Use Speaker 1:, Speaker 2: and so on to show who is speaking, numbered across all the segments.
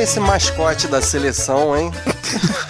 Speaker 1: esse mascote da seleção, hein?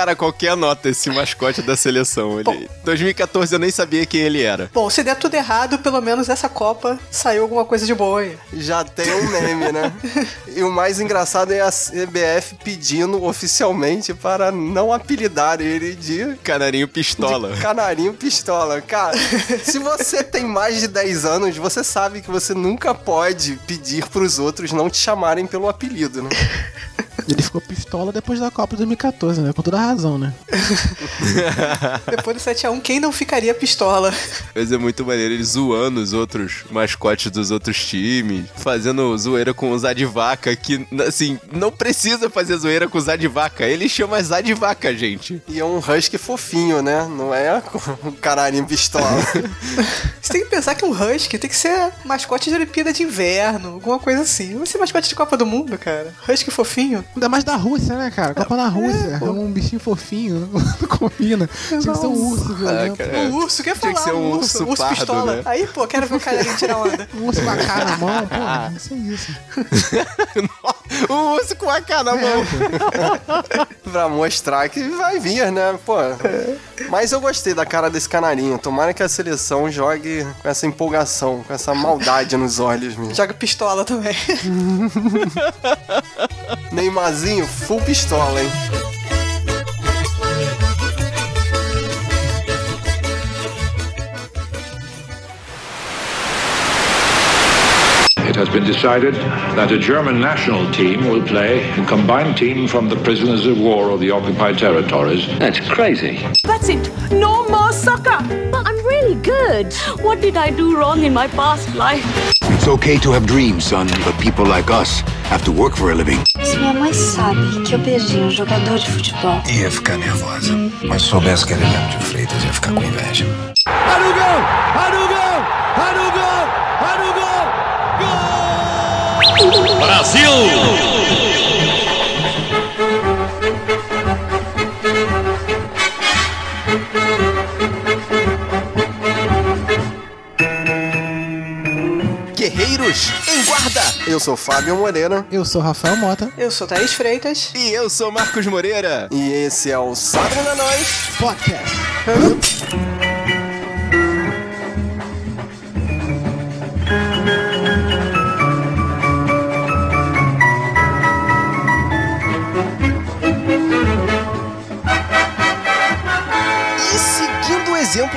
Speaker 2: Cara, qualquer nota esse mascote da seleção. Ele... 2014 eu nem sabia quem ele era.
Speaker 3: Bom, se der tudo errado, pelo menos essa Copa saiu alguma coisa de boa aí.
Speaker 1: Já tem um meme, né? e o mais engraçado é a CBF pedindo oficialmente para não apelidar ele de.
Speaker 2: Canarinho Pistola.
Speaker 1: De canarinho Pistola. Cara, se você tem mais de 10 anos, você sabe que você nunca pode pedir pros outros não te chamarem pelo apelido, né?
Speaker 4: Ele ficou pistola depois da Copa de 2014, né? Com toda a razão, né?
Speaker 3: depois do 7x1, quem não ficaria pistola?
Speaker 2: Mas é muito maneiro ele zoando os outros mascotes dos outros times, fazendo zoeira com o Zadivaca, que, assim, não precisa fazer zoeira com o Zadivaca. Ele chama Zadivaca, gente.
Speaker 1: E é um husky fofinho, né? Não é um canarinho pistola.
Speaker 3: Você tem que pensar que um husky tem que ser mascote de Olimpíada de Inverno, alguma coisa assim. Não vai ser mascote de Copa do Mundo, cara. Husky fofinho.
Speaker 4: Ainda mais da Rússia, né, cara? Copa na Rússia. É, é um bichinho fofinho, não combina. Tinha que ser um urso,
Speaker 3: violento. Ah, um urso, quer falar?
Speaker 2: Tinha que ser um, urso, urso, urso pardo, pistola. Né?
Speaker 3: Aí, pô, quero ver o cara tirar onda.
Speaker 4: Um urso com a cara na mão, pô, isso é isso.
Speaker 2: um urso com a cara na mão.
Speaker 1: É. pra mostrar que vai vir, né, pô. Mas eu gostei da cara desse canarinho. Tomara que a seleção jogue com essa empolgação, com essa maldade nos olhos mesmo.
Speaker 3: Joga pistola também.
Speaker 1: Neymarzinho, full pistola, hein?
Speaker 5: Been decided that a German national team will play a combined team from the prisoners of war of the occupied territories.
Speaker 6: That's crazy.
Speaker 7: That's it. No more soccer.
Speaker 8: But I'm really good.
Speaker 7: What did I do wrong in my past life?
Speaker 9: It's okay to have dreams, son, but people like us have to work for a living.
Speaker 10: Se minha mãe sabe que eu perdi um jogador de futebol,
Speaker 9: ia ficar nervosa. Mas se soubesse que era Leandro de Freitas, ia ficar com inveja.
Speaker 11: Brasil!
Speaker 2: Guerreiros em Guarda.
Speaker 1: Eu sou Fábio Moreira.
Speaker 4: Eu sou Rafael Mota.
Speaker 3: Eu sou Thaís Freitas.
Speaker 2: E eu sou Marcos Moreira.
Speaker 1: E esse é o Sabre na Nós
Speaker 4: Podcast.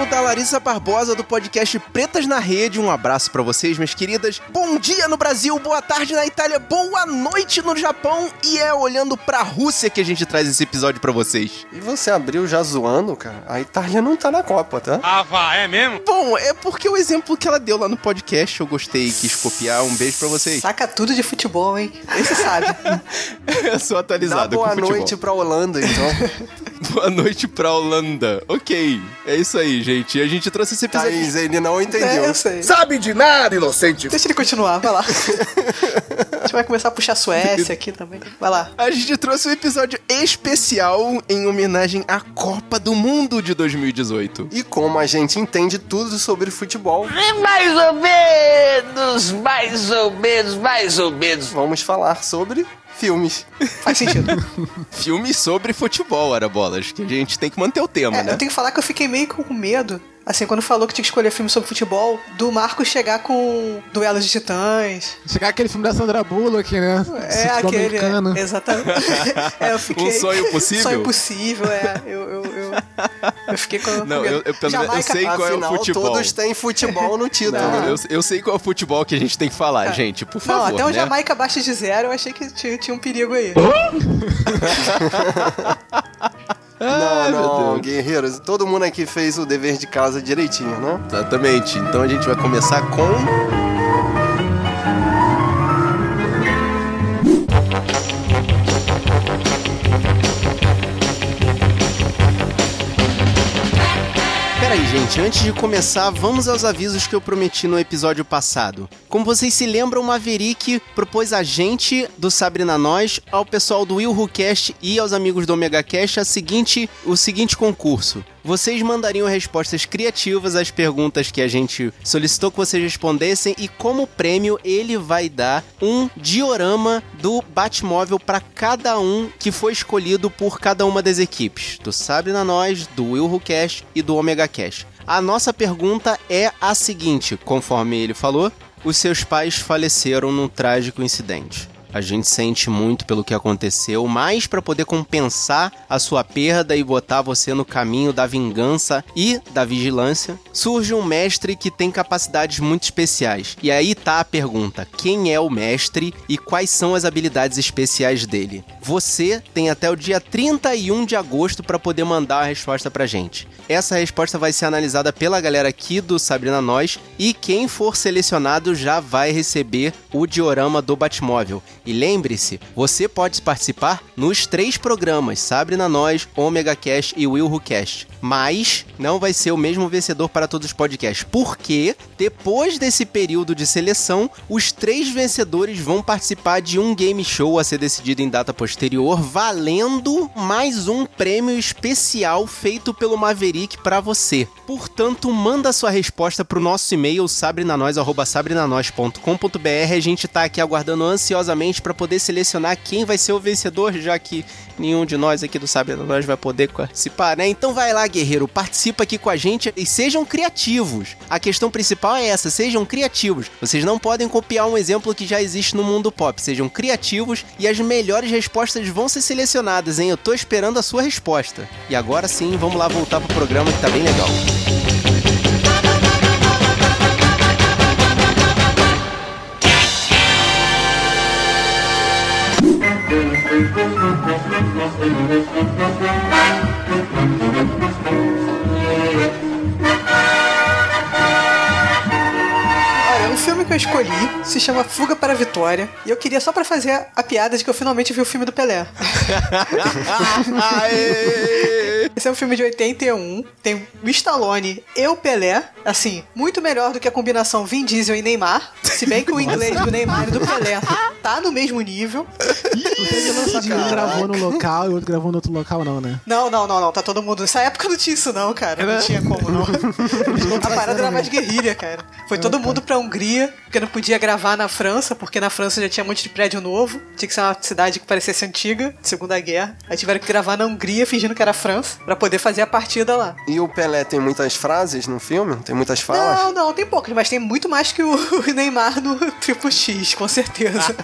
Speaker 2: Da Larissa Barbosa do podcast Pretas na Rede. Um abraço para vocês, minhas queridas. Bom dia no Brasil, boa tarde na Itália, boa noite no Japão. E é olhando pra Rússia que a gente traz esse episódio para vocês.
Speaker 1: E você abriu já zoando, cara? A Itália não tá na Copa, tá?
Speaker 11: Ah, vá, é mesmo?
Speaker 2: Bom, é porque o exemplo que ela deu lá no podcast eu gostei e quis copiar. Um beijo para vocês.
Speaker 3: Saca tudo de futebol, hein? Esse sabe.
Speaker 2: eu sou atualizado
Speaker 1: Dá boa
Speaker 2: com futebol.
Speaker 1: noite pra Holanda, então.
Speaker 2: boa noite pra Holanda. Ok, é isso aí, gente. A gente trouxe esse episódio.
Speaker 1: Thaís, ele não entendeu.
Speaker 3: É, eu sei.
Speaker 12: Sabe de nada, inocente.
Speaker 3: Deixa ele continuar, vai lá. a gente vai começar a puxar a Suécia aqui também. Vai lá.
Speaker 2: A gente trouxe um episódio especial em homenagem à Copa do Mundo de 2018.
Speaker 1: E como a gente entende tudo sobre futebol,
Speaker 6: É mais ou menos, mais ou menos, mais ou menos.
Speaker 1: vamos falar sobre filmes.
Speaker 3: Faz sentido.
Speaker 2: Filme sobre futebol, era bolas. Que a gente tem que manter o tema,
Speaker 3: É,
Speaker 2: né?
Speaker 3: eu tenho que falar que eu fiquei meio com medo. Assim, quando falou que tinha que escolher filme sobre futebol, do Marcos chegar com Duelos de Titãs.
Speaker 4: Chegar aquele filme da Sandra Bullock, né?
Speaker 3: É,
Speaker 4: Futebol
Speaker 3: aquele.
Speaker 4: americano.
Speaker 3: É, exatamente. é, eu fiquei.
Speaker 2: Um sonho possível?
Speaker 3: sonho possível, é. Eu, eu, eu, eu fiquei com.
Speaker 2: Não, eu- eu pelo menos- eu sei qual é o
Speaker 1: Afinal,
Speaker 2: futebol.
Speaker 1: todos têm futebol no título.
Speaker 2: Não, eu, eu sei qual é o futebol que a gente tem que falar, gente, por favor.
Speaker 3: Não, até o
Speaker 2: né?
Speaker 3: Jamaica abaixo de zero, eu achei que tinha, tinha um perigo aí.
Speaker 1: Não,
Speaker 2: meu
Speaker 1: não,
Speaker 2: Deus.
Speaker 1: guerreiros. Todo mundo aqui fez o dever de casa direitinho, né?
Speaker 2: Exatamente. Então a gente vai começar com. Gente, antes de começar, vamos aos avisos que eu prometi no episódio passado. Como vocês se lembram, o Maverick propôs a gente, do Sabrina Nós, ao pessoal do Will Who Cast e aos amigos do Omega Cast a seguinte, o seguinte concurso. Vocês mandariam respostas criativas às perguntas que a gente solicitou que vocês respondessem e como prêmio ele vai dar um diorama do Batmóvel para cada um que foi escolhido por cada uma das equipes, do Sabre na Nós, do Will Cast e do Omega Cast. A nossa pergunta é a seguinte, conforme ele falou, os seus pais faleceram num trágico incidente. A gente sente muito pelo que aconteceu, mas para poder compensar a sua perda e botar você no caminho da vingança e da vigilância, surge um mestre que tem capacidades muito especiais. E aí tá a pergunta: quem é o mestre e quais são as habilidades especiais dele? Você tem até o dia 31 de agosto para poder mandar a resposta pra gente. Essa resposta vai ser analisada pela galera aqui do Sabrina Nós e quem for selecionado já vai receber o diorama do Batmóvel. E lembre-se, você pode participar nos três programas Sabrina Nós, Omega Cast e Will Who Cast. Mas não vai ser o mesmo vencedor para todos os podcasts, porque depois desse período de seleção, os três vencedores vão participar de um game show a ser decidido em data posterior, valendo mais um prêmio especial feito pelo Maverick para você. Portanto, manda sua resposta pro nosso e-mail sabrinanois@sabrinanois.com.br. A gente tá aqui aguardando ansiosamente para poder selecionar quem vai ser o vencedor, já que nenhum de nós aqui do Sabre da Nós vai poder participar, né? Então vai lá, guerreiro, participa aqui com a gente e sejam criativos. A questão principal é essa, sejam criativos. Vocês não podem copiar um exemplo que já existe no mundo pop. Sejam criativos e as melhores respostas vão ser selecionadas, hein? Eu tô esperando a sua resposta. E agora sim, vamos lá voltar pro programa que tá bem legal.
Speaker 3: Olha, que eu escolhi se chama Fuga para a Vitória. E eu queria só pra fazer a piada de que eu finalmente vi o filme do Pelé. Esse é um filme de 81. Tem o Stallone e o Pelé. Assim, muito melhor do que a combinação Vin Diesel e Neymar. Se bem que o inglês do Neymar e do Pelé tá no mesmo nível.
Speaker 4: Um gravou no local e o outro gravou no outro local, não, né?
Speaker 3: Não, não, não, não. Tá todo mundo. Nessa época não tinha isso, não, cara. Não tinha como, não. A parada era mais guerrilha, cara. Foi todo mundo pra Hungria, porque não podia gravar na França, porque na França já tinha um monte de prédio novo. Tinha que ser uma cidade que parecesse antiga, Segunda Guerra. Aí tiveram que gravar na Hungria, fingindo que era França, pra poder fazer a partida lá.
Speaker 1: E o Pelé tem muitas frases no filme? Tem muitas falas?
Speaker 3: Não, não, tem poucas, mas tem muito mais que o Neymar no Triple X, com certeza.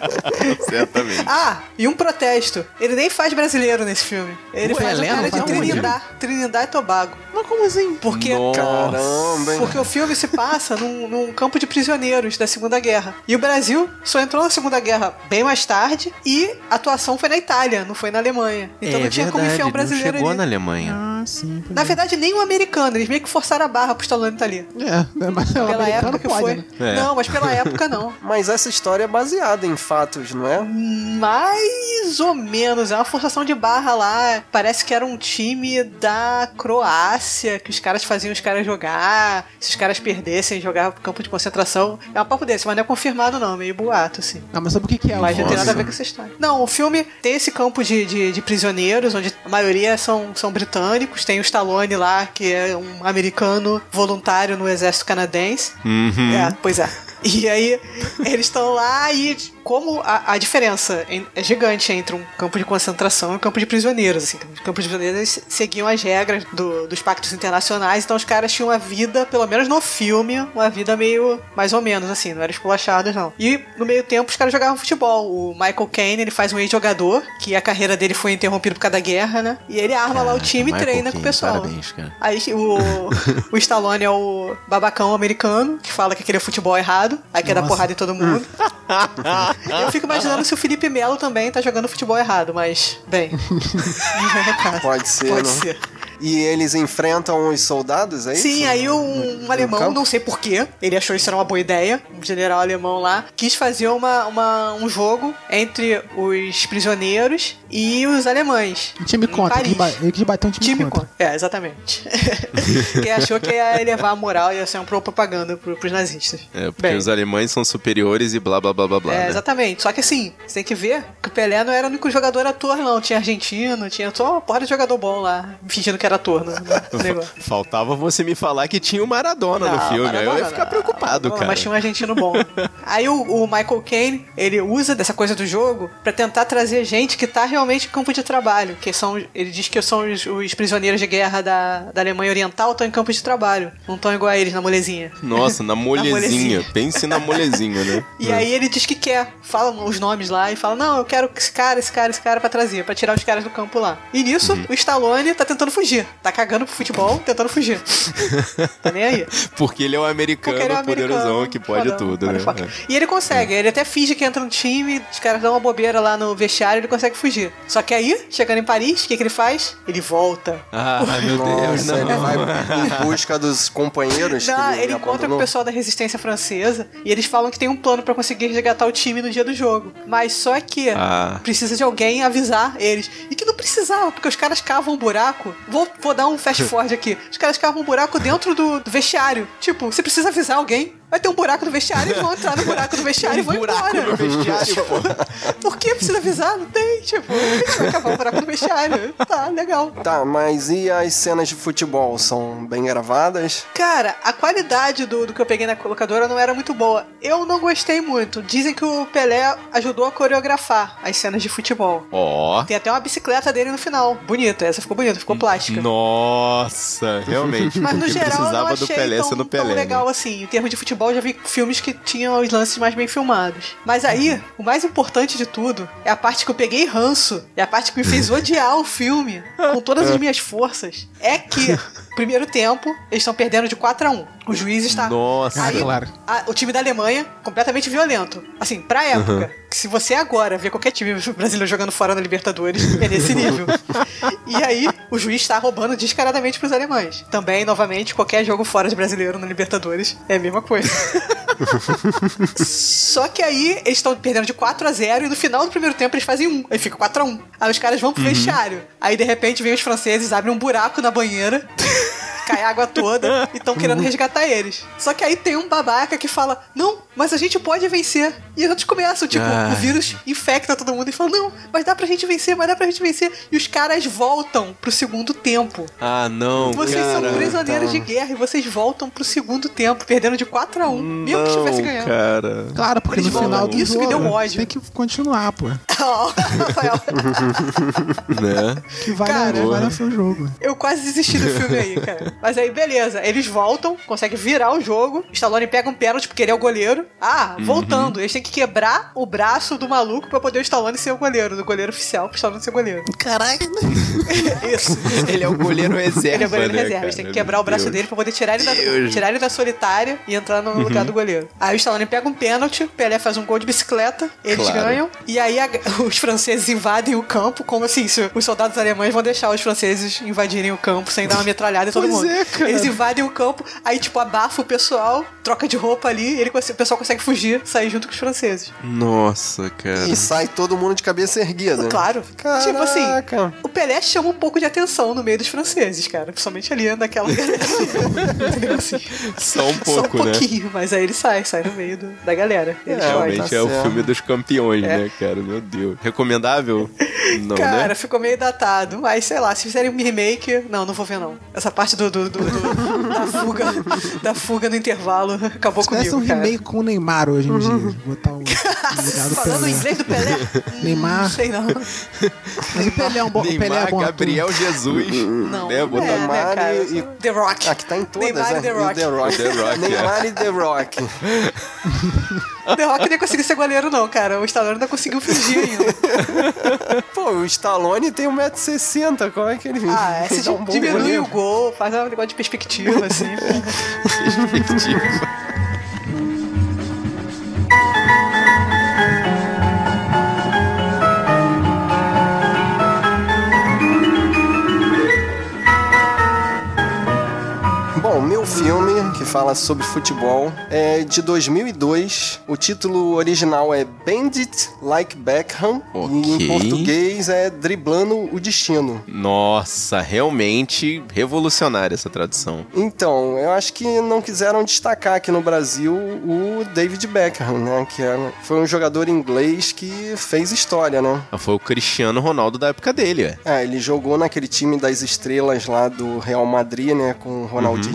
Speaker 2: Certamente.
Speaker 3: Ah, e um protesto. Ele nem faz brasileiro nesse filme. Ele
Speaker 4: Ué,
Speaker 3: faz o
Speaker 4: Pelé
Speaker 3: cara
Speaker 4: não
Speaker 3: de? Trinidad, Trinidad e Tobago.
Speaker 4: Mas como assim?
Speaker 3: Porque
Speaker 1: Caramba, hein?
Speaker 3: Porque o filme se passa num, num campo de prisioneiros da Segunda Guerra. E o Brasil só entrou na Segunda Guerra bem mais tarde e a atuação foi na Itália, não foi na Alemanha. Então não tinha como enfiar um brasileiro
Speaker 2: É
Speaker 3: ali.
Speaker 2: Na Alemanha.
Speaker 4: Ah, sim.
Speaker 3: Na
Speaker 4: é.
Speaker 3: verdade, nem o americano, eles meio que forçaram a barra pro Stallone estar ali.
Speaker 4: É, mas o
Speaker 3: Pela
Speaker 4: americano
Speaker 3: época que
Speaker 4: pode,
Speaker 3: foi.
Speaker 4: né?
Speaker 2: É.
Speaker 3: Não, mas pela época não.
Speaker 1: Mas essa história é baseada em fatos, não é?
Speaker 3: Mais ou menos, é uma forçação de barra lá. Parece que era um time da Croácia, que os caras faziam os caras jogar. Se os caras perdessem, jogar pro campo de concentração. É um papo desse, mas não é confirmado não, meio boato, assim.
Speaker 4: Ah, mas sabe o que, é?
Speaker 3: Mas não tem nada a ver com essa história. Não, o filme tem esse campo de, de, de prisioneiros, onde a maioria são, são britânicos. Tem o Stallone lá, que é um americano voluntário no exército canadense.
Speaker 2: Uhum.
Speaker 3: É, pois é. E aí, eles estão lá e como a, a diferença é gigante entre um campo de concentração e um campo de prisioneiros. Assim, o campo de prisioneiros seguiam as regras do- dos pactos internacionais, então os caras tinham uma vida, pelo menos no filme, uma vida meio mais ou menos, assim, não eram esculachados, não. E no meio tempo os caras jogavam futebol. O Michael Caine, ele faz um ex-jogador, que a carreira dele foi interrompida por causa da guerra, né? E ele arma lá o time e treina com o pessoal.
Speaker 2: Parabéns, cara.
Speaker 3: Aí o, o Stallone é o babacão americano, que fala que aquele é futebol errado, aí quer dar porrada em todo mundo. Eu fico imaginando se o Felipe Melo também tá jogando futebol errado, mas, bem.
Speaker 1: Pode ser,
Speaker 3: Pode
Speaker 1: né?
Speaker 3: ser.
Speaker 1: E eles enfrentam os soldados, é isso?
Speaker 3: Sim, aí um, um alemão,
Speaker 1: campo?
Speaker 3: não sei porquê, ele achou isso era uma boa ideia, um general alemão lá, quis fazer uma, uma- um jogo entre os prisioneiros e os alemães.
Speaker 4: Um time.
Speaker 3: Paris.
Speaker 4: Ele, quis bater um time,
Speaker 3: Time
Speaker 4: contra.
Speaker 3: contra. É, exatamente. que achou que ia elevar a moral e ia ser uma propaganda pro, pros nazistas.
Speaker 2: É, porque
Speaker 3: Bem.
Speaker 2: os alemães são superiores e blá blá blá blá blá.
Speaker 3: É,
Speaker 2: né?
Speaker 3: exatamente. Só que assim, você tem que ver que o Pelé não era o único jogador ator, não. Tinha argentino, tinha só uma porra de jogador bom lá, fingindo que era no, no negócio.
Speaker 2: Faltava você me falar que tinha o Maradona no
Speaker 3: Não,
Speaker 2: filme. aí eu ia
Speaker 3: Maradona
Speaker 2: ficar preocupado,
Speaker 3: Não,
Speaker 2: cara.
Speaker 3: Mas tinha um argentino bom. Aí o, o Michael Caine, ele usa dessa coisa do jogo pra tentar trazer gente que tá realmente em campo de trabalho. Que são, ele diz que são os, os prisioneiros de guerra da, da Alemanha Oriental estão em campo de trabalho. Não estão igual a eles na molezinha.
Speaker 2: Nossa, na molezinha.
Speaker 3: molezinha.
Speaker 2: Pense na molezinha, né?
Speaker 3: E aí ele diz que quer, fala os nomes lá e fala: Não, eu quero esse cara, esse cara, esse cara pra trazer, pra tirar os caras do campo lá. E nisso,
Speaker 2: Uhum.
Speaker 3: o Stallone tá tentando fugir. Tá cagando pro futebol, tentando fugir. tá nem aí.
Speaker 2: Porque ele é um americano,
Speaker 3: ele é um
Speaker 2: poderosão
Speaker 3: americano,
Speaker 2: que pode
Speaker 3: fodão,
Speaker 2: tudo, né?
Speaker 3: motherfucker. E ele consegue, ele até finge que entra no time, os caras dão uma bobeira lá no vestiário ele consegue fugir. Só que aí, chegando em Paris, o que, que ele faz? Ele volta.
Speaker 2: Ah, meu Deus,
Speaker 1: Nossa,
Speaker 2: não.
Speaker 1: ele vai em busca dos companheiros.
Speaker 3: Não,
Speaker 1: que
Speaker 3: ele encontra com o pessoal da resistência francesa e eles falam que tem um plano pra conseguir resgatar o time no dia do jogo. Mas só que
Speaker 2: Ah.
Speaker 3: precisa de alguém avisar eles. E que não precisava, porque os caras cavam um buraco. Vou, vou dar um fast forward aqui. Os caras cavam um buraco dentro do, do vestiário. Tipo, você precisa avisar alguém. Vai ter um buraco no vestiário, eles vão entrar no buraco do vestiário e vão embora.
Speaker 2: no vestiário, pô.
Speaker 3: Por que precisa avisar? Não tem, tipo, vai cavar um buraco no vestiário. Tá, legal.
Speaker 1: Tá, mas e as cenas de futebol? São bem gravadas?
Speaker 3: Cara, a qualidade do, do que eu peguei na colocadora não era muito boa. Eu não gostei muito. Dizem que o Pelé ajudou a coreografar as cenas de futebol.
Speaker 2: Ó.
Speaker 3: Tem até uma bicicleta dele no final. Bonita, essa ficou bonita, ficou plástica.
Speaker 2: Nossa, realmente.
Speaker 3: Mas no geral eu não
Speaker 2: precisava
Speaker 3: achei
Speaker 2: do Pelé
Speaker 3: tão,
Speaker 2: sendo
Speaker 3: tão
Speaker 2: Pelé.
Speaker 3: legal
Speaker 2: né?
Speaker 3: assim. Em termos de futebol, eu já vi filmes que tinham os lances mais bem filmados. Mas aí, o mais importante de tudo é a parte que eu peguei ranço. É a parte que me fez odiar o filme com todas as minhas forças. É que, primeiro tempo, eles estão perdendo de 4 a 1 O juiz está.
Speaker 2: Nossa.
Speaker 3: Aí,
Speaker 4: Ah, claro.
Speaker 3: a- o time da Alemanha, completamente violento. Assim, pra época, que se você agora ver qualquer time brasileiro jogando fora na Libertadores, é nesse nível. e aí, o juiz está roubando descaradamente pros alemães. Também, novamente, qualquer jogo fora de brasileiro na Libertadores é a mesma coisa. Só que aí, eles estão perdendo de 4 a 0 e no final do primeiro tempo eles fazem 1. Aí fica 4 a 1 Aí os caras vão pro vestiário. Aí, de repente, vem os franceses, abrem um buraco na banheira. Cai a água toda e estão querendo resgatar eles. Só que aí tem um babaca que fala: Não, mas a gente pode vencer. E os outros começam, tipo,
Speaker 2: Ai.
Speaker 3: o vírus infecta todo mundo e fala: Não, mas dá pra gente vencer, mas dá pra gente vencer. E os caras voltam pro segundo tempo.
Speaker 2: Ah, não.
Speaker 3: Vocês
Speaker 2: cara.
Speaker 3: são prisioneiros de guerra e vocês voltam pro segundo tempo, perdendo de 4 a 1 mesmo que estivesse
Speaker 2: Não,
Speaker 3: ganhando.
Speaker 2: cara.
Speaker 4: Claro, porque
Speaker 3: Eles
Speaker 4: no final do
Speaker 3: isso que
Speaker 4: jogo
Speaker 3: deu ódio.
Speaker 4: tem que continuar, pô.
Speaker 3: Ó, Rafael,
Speaker 2: né?
Speaker 4: Que vale,
Speaker 3: Cara.
Speaker 4: que vale o seu jogo.
Speaker 3: eu quase desisti do filme aí, cara. Mas aí, beleza. Eles voltam, conseguem virar o jogo. Stallone pega um pênalti porque ele é o goleiro. Ah, voltando. Eles têm que quebrar o braço do maluco pra poder o Stallone ser o goleiro, do goleiro oficial, pro Stallone ser goleiro.
Speaker 4: Caralho.
Speaker 3: Isso.
Speaker 2: Ele é o goleiro reserva.
Speaker 3: Ele é o goleiro
Speaker 2: né,
Speaker 3: reserva.
Speaker 2: cara?
Speaker 3: Eles têm que quebrar o braço
Speaker 2: Meu
Speaker 3: dele pra poder tirar ele, da,
Speaker 2: Deus.
Speaker 3: tirar ele da solitária e entrar no lugar do goleiro. Aí o Stallone pega um pênalti, o Pelé faz um gol de bicicleta, eles
Speaker 2: Claro.
Speaker 3: ganham, e aí a- os franceses invadem o campo, como assim, se os soldados alemães vão deixar os franceses invadirem o campo sem dar uma metralhada em todo
Speaker 4: Pois
Speaker 3: mundo.
Speaker 4: É, cara.
Speaker 3: Eles invadem o campo, aí tipo abafa o pessoal, troca de roupa ali, ele, o pessoal consegue fugir, sair junto com os franceses.
Speaker 2: Nossa, cara.
Speaker 1: E sai todo mundo de cabeça erguida.
Speaker 3: Claro. Tipo assim,
Speaker 1: Caraca.
Speaker 3: o Pelé chama um pouco de atenção no meio dos franceses, cara. Principalmente ali naquela. Entendeu? Assim,
Speaker 2: Só um pouco,
Speaker 3: Só um
Speaker 2: né?
Speaker 3: pouquinho, mas aí ele sai, sai no meio do- da galera. Ele
Speaker 1: É.
Speaker 2: Realmente
Speaker 1: tá
Speaker 2: é o
Speaker 1: certo.
Speaker 2: filme dos campeões,
Speaker 3: É.
Speaker 2: né, cara? Meu Deus. Recomendável? Não,
Speaker 3: Cara,
Speaker 2: né?
Speaker 3: ficou meio datado. Mas sei lá, se fizerem um remake. Não, não vou ver, não. Essa parte do, do- do- do- da fuga da fuga no intervalo acabou
Speaker 4: Parece
Speaker 3: comigo.
Speaker 4: um
Speaker 3: cara.
Speaker 4: remake com o Neymar hoje em dia. Botar o lugar do
Speaker 3: Falando
Speaker 4: Pelé.
Speaker 3: inglês do Pelé?
Speaker 4: Neymar.
Speaker 3: Não sei não.
Speaker 4: Mas o Pelé é um bom, Pelé é
Speaker 2: Neymar,
Speaker 4: bom ator.
Speaker 2: Gabriel Jesus.
Speaker 3: Não.
Speaker 2: né? Botar
Speaker 3: é, né,
Speaker 1: Neymar
Speaker 3: cara?
Speaker 1: e- e-
Speaker 3: The Rock.
Speaker 1: Ah, que tá em todas,
Speaker 3: Neymar
Speaker 1: né?
Speaker 3: e The
Speaker 1: E
Speaker 3: Rock.
Speaker 1: The Rock.
Speaker 2: The Rock, é.
Speaker 1: Neymar e The Rock.
Speaker 3: The Rock nem conseguiu ser goleiro, não, cara. O Stallone ainda conseguiu fingir ainda.
Speaker 1: Pô, o Stallone tem 1,60m. Como é que ele
Speaker 3: Ah, é,
Speaker 1: dá um
Speaker 3: diminui
Speaker 1: goleiro?
Speaker 3: o gol, faz um negócio de perspectiva, assim.
Speaker 2: Perspectiva.
Speaker 1: Bom, meu filme, que fala sobre futebol. É de 2002. O título original é Bandit Like Beckham. E em português é Driblando o Destino.
Speaker 2: Nossa, realmente revolucionária essa tradução.
Speaker 1: Então, eu acho que não quiseram destacar aqui no Brasil o David Beckham, né? Que era- foi um jogador inglês que fez história, né?
Speaker 2: Foi o Cristiano Ronaldo da época dele, ué.
Speaker 1: É, ele jogou naquele time das estrelas lá do Real Madrid, né? Com o Ronaldinho,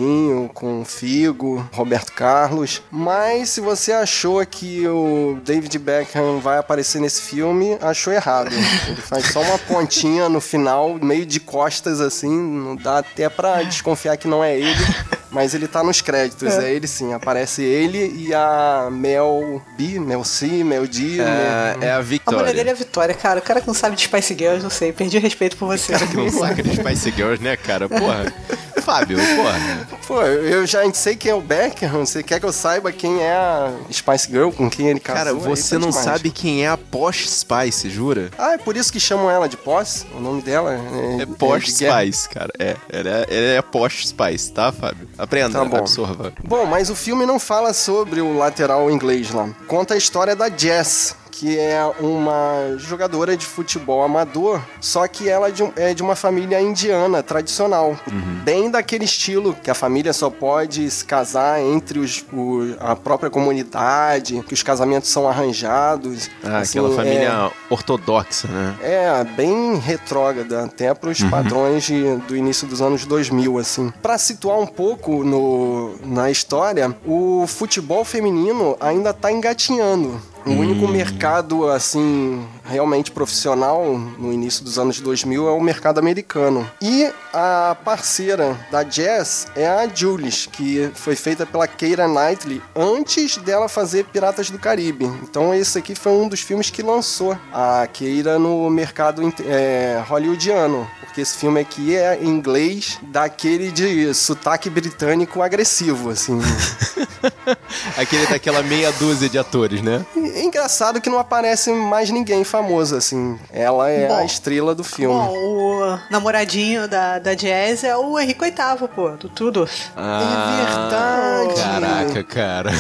Speaker 1: com o Figo, Roberto Carlos. Mas se você achou que o David Beckham vai aparecer nesse filme, achou errado. Ele faz só uma pontinha no final, meio de costas assim, não dá até pra desconfiar que não é ele. Mas ele tá nos créditos, é, ele sim. Aparece ele e a Mel B, Mel C, Mel D.
Speaker 2: É,
Speaker 1: né?
Speaker 2: é a
Speaker 3: A
Speaker 2: Victoria.
Speaker 3: mulher dele é Vitória, cara. O cara que não sabe de Spice Girls, não sei. Perdi o respeito por você.
Speaker 2: que não saca de Spice Girls, né, cara? Porra. Fábio, porra.
Speaker 1: Pô, eu já sei quem é o Beckham, você quer que eu saiba quem é a Spice Girl, com quem ele casou?
Speaker 2: Cara, você
Speaker 1: tá
Speaker 2: não
Speaker 1: demais.
Speaker 2: sabe quem é a Posh Spice, jura?
Speaker 1: Ah, é por isso que chamam ela de Posse? O nome dela é...
Speaker 2: É Posh
Speaker 1: guerra.
Speaker 2: Spice, cara. É, ela é, ela é Posh Spice, tá, Fábio? Aprenda,
Speaker 1: Tá bom.
Speaker 2: absorva.
Speaker 1: Bom, mas o filme não fala sobre o lateral inglês lá. Conta a história da Jess, que é uma jogadora de futebol amador, só que ela é de, é de uma família indiana tradicional. Bem daquele estilo que a família só pode se casar entre os, o- a própria comunidade, que os casamentos são arranjados.
Speaker 2: Ah,
Speaker 1: Assim,
Speaker 2: aquela
Speaker 1: é-
Speaker 2: família ortodoxa, né?
Speaker 1: é, bem retrógrada, até para os padrões de- do início dos anos 2000, assim. Para situar um pouco no, na história, o futebol feminino ainda tá engatinhando. O único mercado, assim, realmente profissional no início dos anos 2000 é o mercado americano. E a parceira da Jess é a Jules, que foi feita pela Keira Knightley antes dela fazer Piratas do Caribe. Então esse aqui foi um dos filmes que lançou a Keira no mercado é, hollywoodiano. Porque esse filme aqui é em inglês daquele de sotaque britânico agressivo, assim.
Speaker 2: Aquele daquela meia dúzia de atores, né?
Speaker 1: E- engraçado que não aparece mais ninguém famoso, assim. Ela é a
Speaker 3: Bom,
Speaker 1: estrela do filme.
Speaker 3: Bom, o namoradinho da, da Jazz é o Henrique VIII, pô, do tudo.
Speaker 2: Ah,
Speaker 1: verdade.
Speaker 2: Caraca, cara.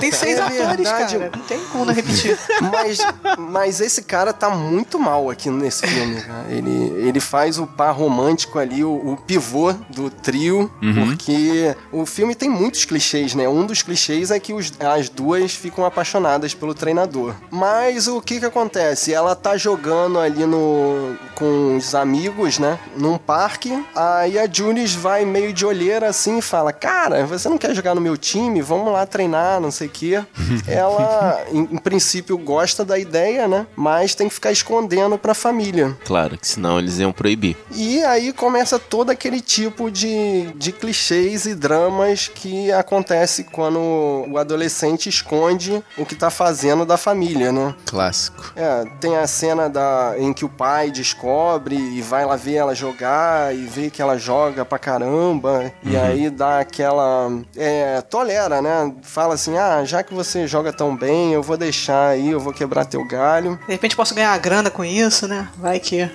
Speaker 3: Tem seis
Speaker 1: É
Speaker 3: atores,
Speaker 1: verdade.
Speaker 3: cara. Não tem como não repetir.
Speaker 1: Mas, mas esse cara tá muito mal aqui nesse filme, cara. Ele, ele faz o par romântico ali, o, o pivô do trio, porque o filme tem muitos clichês, né? Um dos clichês é que os- as duas ficam apaixonadas pelo treinador. Mas o que que acontece? Ela tá jogando ali no com os amigos, né? Num parque, aí a Jules vai meio de olheira assim e fala: Cara, você não quer jogar no meu time? Vamos lá treinar, não sei o quê. Ela, em, em princípio, gosta da ideia, né? Mas tem que ficar escondendo pra família.
Speaker 2: Claro, que senão eles iam proibir.
Speaker 1: E aí começa todo aquele tipo de, de clichês e dramas que acontece quando o adolescente esconde o que tá fazendo da família, né?
Speaker 2: Clássico.
Speaker 1: É, tem a cena da, em que o pai descobre e vai lá ver ela jogar e vê que ela joga pra caramba. E aí dá aquela. É, tolera, né? Fala assim: ah, já que você joga tão bem, eu vou deixar aí, eu vou quebrar teu galho.
Speaker 3: De repente posso ganhar grana com isso, né? Vai que.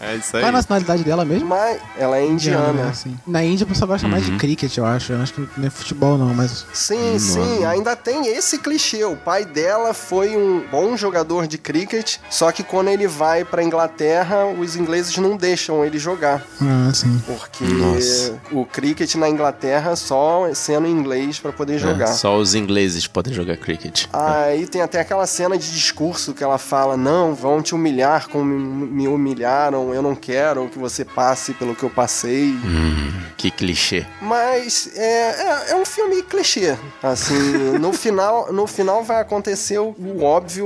Speaker 2: é isso aí.
Speaker 4: Qual é a nacionalidade dela mesmo?
Speaker 1: Mas ela é indiana.
Speaker 4: assim. Na Índia o pessoal gosta mais de cricket, eu acho. Eu acho que não é futebol, não, mas.
Speaker 1: Sim, sim, ainda tem esse clichê. O pai dela foi um bom jogador de cricket, só que quando ele vai pra Inglaterra, os ingleses não deixam ele jogar.
Speaker 4: Ah, sim.
Speaker 1: Porque
Speaker 2: Nossa.
Speaker 1: o cricket na Inglaterra só sendo inglês pra poder jogar.
Speaker 2: É, só os ingleses podem jogar cricket.
Speaker 1: Aí tem até aquela cena de discurso que ela fala: Não, vão te humilhar como me humilharam, eu não quero que você passe pelo que eu passei.
Speaker 2: Hum, que clichê.
Speaker 1: Mas é, é, é um filme clichê. Assim, no final, no final vai acontecer o, o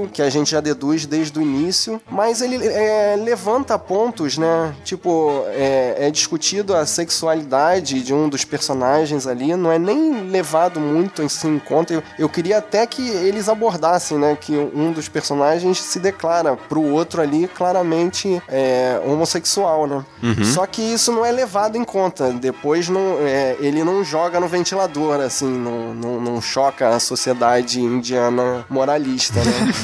Speaker 1: que a gente já deduz desde o início, mas ele é, levanta pontos, né? Tipo, é, é discutido a sexualidade de um dos personagens ali, não é nem levado muito em conta. Eu, eu queria até que eles abordassem, né? Que um dos personagens se declara pro outro ali claramente é, homossexual, né? Só que isso não é levado em conta. Depois não, é, ele não joga no ventilador, assim, não, não, não choca a sociedade indiana moralista, né?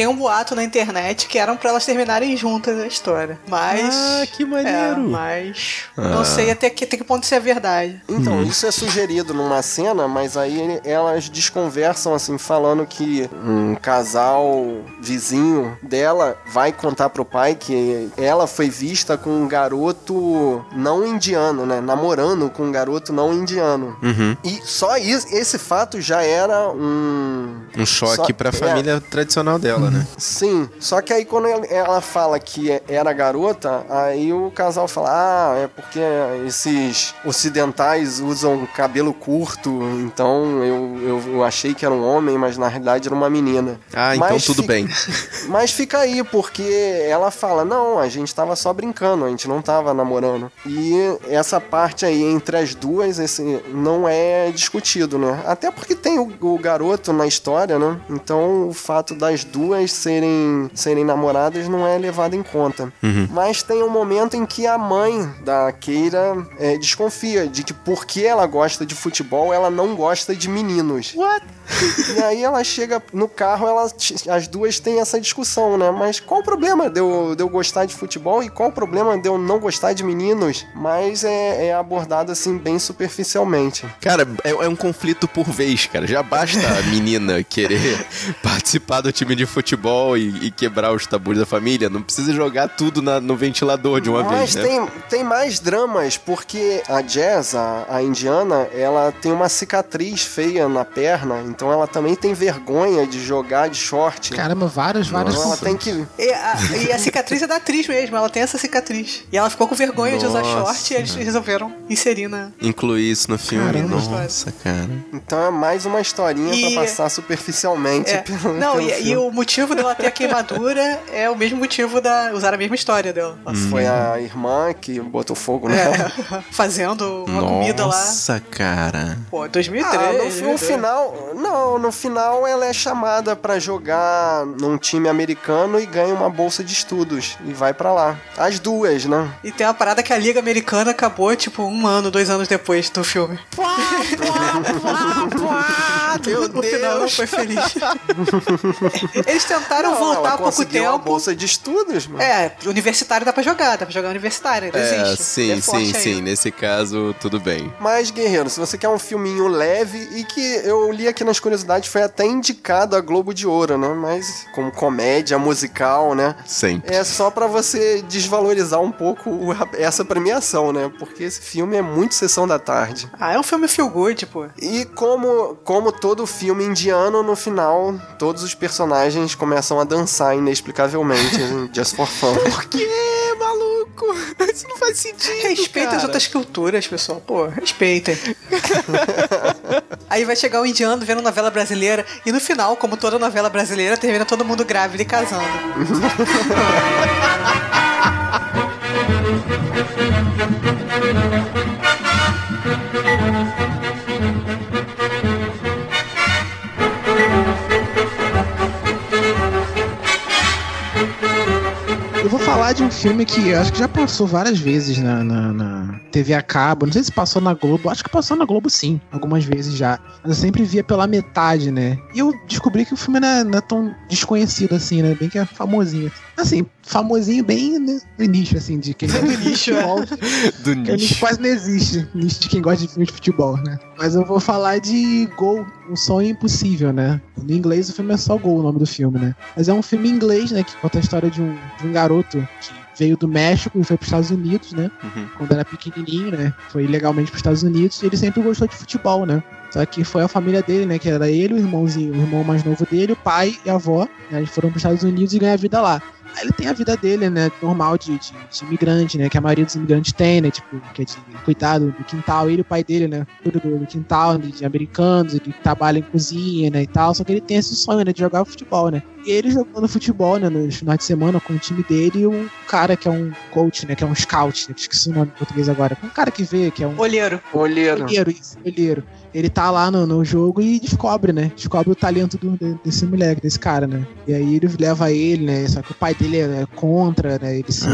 Speaker 3: tem um boato na internet que eram pra elas terminarem juntas a história. Mas.
Speaker 2: Ah, que maneiro.
Speaker 3: É, mas.
Speaker 2: Ah.
Speaker 3: Não sei até que, até que ponto isso é verdade.
Speaker 1: Então, isso é sugerido numa cena, mas aí elas desconversam, assim, falando que um casal vizinho dela vai contar pro pai que ela foi vista com um garoto não indiano, né? Namorando com um garoto não indiano.
Speaker 2: Uhum.
Speaker 1: E só isso, esse fato já era um.
Speaker 2: Um choque
Speaker 1: Só-
Speaker 2: pra
Speaker 1: é.
Speaker 2: família tradicional dela, né?
Speaker 1: Sim, só que aí quando ela- fala que é- era garota, aí o casal fala: Ah, é porque esses ocidentais usam cabelo curto, então eu, eu, achei que era um homem, mas na realidade era uma menina.
Speaker 2: Ah, então
Speaker 1: Mas
Speaker 2: tudo bem.
Speaker 1: Mas fica aí, porque ela fala: Não, a gente tava só brincando, a gente não tava namorando. E essa parte aí entre as duas, esse não é discutido, né? Até porque tem o, o garoto na história, né? Então o fato das duas serem, serem namoradas não é levado em conta.
Speaker 2: Uhum.
Speaker 1: Mas tem um momento em que a mãe da Keira é, desconfia de que porque ela gosta de futebol, ela não gosta de meninos.
Speaker 2: What?
Speaker 1: E aí ela chega no carro, elas, as duas têm essa discussão, né? Mas qual o problema de eu, de eu gostar de futebol e qual o problema de eu não gostar de meninos? Mas é, é abordado assim bem superficialmente.
Speaker 2: Cara, é, é um conflito por vez, cara. Já basta a menina querer participar do time de futebol e, e quebrar os tabus da família. Não precisa jogar tudo na- no ventilador de uma
Speaker 1: Mas
Speaker 2: vez, né?
Speaker 1: tem, tem mais dramas, porque a Jazz, a, a indiana, ela tem uma cicatriz feia na perna, então ela também tem vergonha de jogar de short.
Speaker 4: Caramba, vários, vários.
Speaker 1: Então ela tem que.
Speaker 3: E a, e a cicatriz é da atriz mesmo, ela tem essa cicatriz. E ela ficou com vergonha de usar
Speaker 2: Nossa.
Speaker 3: short e eles resolveram inserir na.
Speaker 2: Incluir isso no filme.
Speaker 3: Caramba.
Speaker 2: Nossa, cara.
Speaker 3: Então
Speaker 1: é mais uma historinha
Speaker 3: E-
Speaker 1: pra passar superficialmente
Speaker 3: É.
Speaker 1: pelo,
Speaker 3: Não,
Speaker 1: pelo
Speaker 3: e, e
Speaker 1: filme.
Speaker 3: o motivo dela ter a queimadura é o mesmo motivo da. usar a mesma história dela.
Speaker 1: Foi a irmã que botou fogo nela.
Speaker 3: É, fazendo uma comida lá.
Speaker 2: Nossa, cara.
Speaker 3: Pô, 2003.
Speaker 1: Ah, no, no
Speaker 3: 2002.
Speaker 1: final, não, no final ela é chamada pra jogar num time americano e ganha uma bolsa de estudos e vai pra lá. As duas, né?
Speaker 3: E tem uma parada que a Liga Americana acabou, tipo, um ano, dois anos depois do filme.
Speaker 2: Meu
Speaker 3: o final não foi feliz. Eles tentaram
Speaker 1: Não,
Speaker 3: voltar há pouco tempo.
Speaker 1: bolsa de estudos, mano.
Speaker 3: É, universitário dá pra jogar, dá pra jogar universitário, ainda
Speaker 2: É,
Speaker 3: existe.
Speaker 2: sim,
Speaker 3: É
Speaker 2: sim, sim.
Speaker 3: ainda.
Speaker 2: Nesse caso, tudo bem.
Speaker 1: Mas, Guerreiro, se você quer um filminho leve e que eu li aqui nas curiosidades foi até indicado a Globo de Ouro, né? Mas como comédia musical, né?
Speaker 2: Sempre.
Speaker 1: É só pra você desvalorizar um pouco o- essa premiação, né? Porque esse filme é muito sessão da tarde.
Speaker 3: Ah, é um filme feel good, pô.
Speaker 1: E como, como todo filme indiano, no final, todos os personagens começam a dançar inexplicavelmente, just for fun.
Speaker 2: Por que, maluco? Isso não faz sentido.
Speaker 3: Respeita as
Speaker 2: cara.
Speaker 3: outras culturas, pessoal. Pô, respeitem. Aí vai chegar o indiano vendo novela brasileira e no final, como toda novela brasileira, termina todo mundo grávido e casando.
Speaker 4: falar de um filme que eu acho que já passou várias vezes na, na, na TV a cabo. Não sei se passou na Globo. Acho que passou na Globo sim, algumas vezes já. Mas eu sempre via pela metade, né? E eu descobri que o filme não é, não é tão desconhecido assim, né? Bem que é famosinho. Assim, famosinho bem no no nicho, assim, de quem gosta de
Speaker 3: nicho, é.
Speaker 4: futebol.
Speaker 2: Do
Speaker 4: Que nicho quase não existe, nicho de quem gosta de filme de futebol, né? Mas eu vou falar de Gol, um sonho impossível, né? No inglês o filme é só Gol, o nome do filme, né? Mas é um filme em inglês, né? Que conta a história de um, de um garoto que veio do México e foi para os Estados Unidos, né?
Speaker 2: Uhum.
Speaker 4: Quando era pequenininho, né? Foi legalmente para os Estados Unidos e ele sempre gostou de futebol, né? Só que foi a família dele, né? Que era ele, o irmãozinho, o irmão mais novo dele, o pai e a avó. Né, eles foram para os Estados Unidos e ganhar vida lá. Aí ele tem a vida dele, né? Normal de, de, de imigrante, né? Que a maioria dos imigrantes tem, né? Tipo, que é de cuidado do quintal. Ele e o pai dele, né? Cuida do, do quintal, de, de americanos, ele trabalha em cozinha, né? E tal. Só que ele tem esse sonho, né? De jogar futebol, né? E ele jogando futebol, né? Nos finais de semana com o time dele e um cara que é um coach, né? Que é um scout, né? que Esqueci o nome em português agora. Um cara que vê, que é um.
Speaker 3: Olheiro.
Speaker 1: Olheiro.
Speaker 4: Olheiro, isso, olheiro. Ele tá lá no, no jogo e descobre, né? Descobre o talento do- de- desse moleque, desse cara, né? E aí ele leva ele, né? Só que o pai dele é contra, né? Ele, se,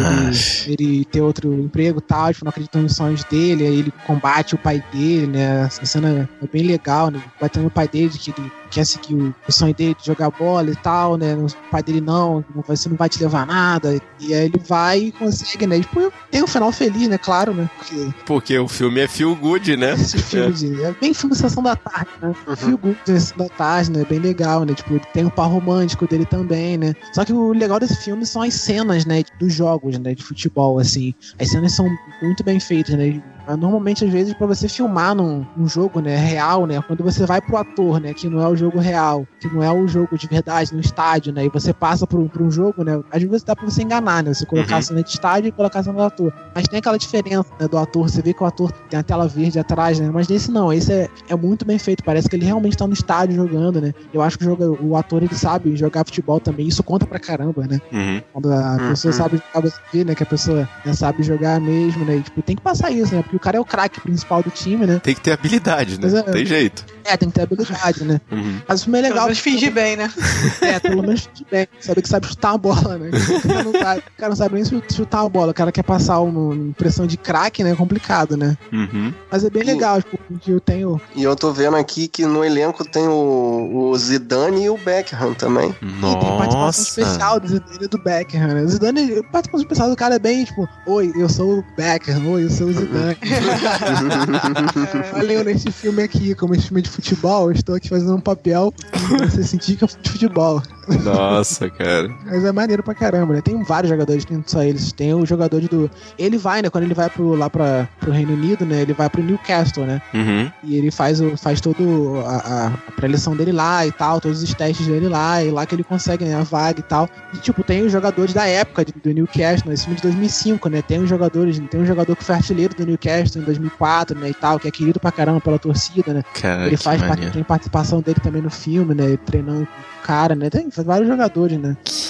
Speaker 4: ele, ele ter outro emprego e tal, tipo, não acredita nos sonhos dele, aí ele combate o pai dele, né? Essa cena é bem legal, né? Batendo o pai dele, que ele quer seguir o, o sonho dele de jogar bola e tal, né? O pai dele não, você não vai te levar nada. E aí ele vai e consegue, né? E, tipo, tem um final feliz, né? Claro, né? Porque
Speaker 2: Porque o filme é feel good, né?
Speaker 4: esse filme de, é bem filme Sessão da Tarde, né? Feel good Sessão da Tarde, né? Bem legal, né? Tipo, tem o par romântico dele também, né? Só que o legal desse filme são as cenas, né? Dos jogos, né? De futebol, assim. As cenas são muito bem feitas, né? Mas, Normalmente, às vezes, pra você filmar num, num jogo, né, real, né, quando você vai pro ator, né, que não é o jogo real, que não é o jogo de verdade no estádio, né, e você passa por, por um jogo, né, às vezes dá pra você enganar, né, você colocar
Speaker 2: Uhum.
Speaker 4: a cena de estádio e colocar a cena do ator. Mas tem aquela diferença, né, do ator, você vê que o ator tem a tela verde atrás, né, mas nesse não, esse é, é muito bem feito, parece que ele realmente tá no estádio jogando, né. Eu acho que o, joga, o ator, ele sabe jogar futebol também, isso conta pra caramba, né.
Speaker 2: Uhum.
Speaker 4: Quando a pessoa sabe jogar, você vê, né, que a pessoa né, sabe jogar mesmo, né, e, tipo, tem que passar isso, né, porque o cara é o craque principal do time, né.
Speaker 2: Tem que ter habilidade, né?
Speaker 4: Mas é-
Speaker 2: Tem jeito.
Speaker 4: É, tem que ter habilidade, né.
Speaker 2: Uhum.
Speaker 4: Mas o filme é
Speaker 3: Pelo
Speaker 4: legal.
Speaker 3: menos fingir bem, né?
Speaker 4: É, pelo menos fingir bem. Saber que sabe chutar uma bola, né? O cara não, sabe, o cara não sabe nem chu- chutar uma bola. O cara quer passar uma impressão de craque, né? É complicado, né?
Speaker 2: Uhum.
Speaker 4: Mas é bem legal, tipo, que eu tenho.
Speaker 1: E eu tô vendo aqui que no elenco tem o, o Zidane e o Beckham também.
Speaker 4: E tem participação
Speaker 2: Nossa.
Speaker 4: especial do Zidane e do Beckham, né? O Zidane, a participação especial do cara é bem, tipo, oi, eu sou o Beckham, oi, eu sou o Zidane. Valeu nesse filme aqui, como esse filme de futebol, eu estou aqui fazendo um papel pra você sentir que é de futebol.
Speaker 2: Nossa, cara.
Speaker 4: Mas é maneiro pra caramba, né? Tem vários jogadores, tem só eles. Tem o jogador do. Ele vai, né? Quando ele vai pro, lá pra, pro Reino Unido, né? Ele vai pro Newcastle, né?
Speaker 2: Uhum.
Speaker 4: E ele faz, o, faz todo a, a, a preleção dele lá e tal, todos os testes dele lá, e lá que ele consegue né, a vaga e tal. E, tipo, tem os jogadores da época de- do Newcastle, nesse filme de 2005, né? Tem os jogadores, tem um jogador que foi artilheiro do Newcastle em 2004, né? E tal, que é querido pra caramba pela torcida, né?
Speaker 2: Cara,
Speaker 4: ele
Speaker 2: que
Speaker 4: faz, tem participação dele também no filme, né? Treinando o cara, né? Tem vários jogadores, né?
Speaker 2: Que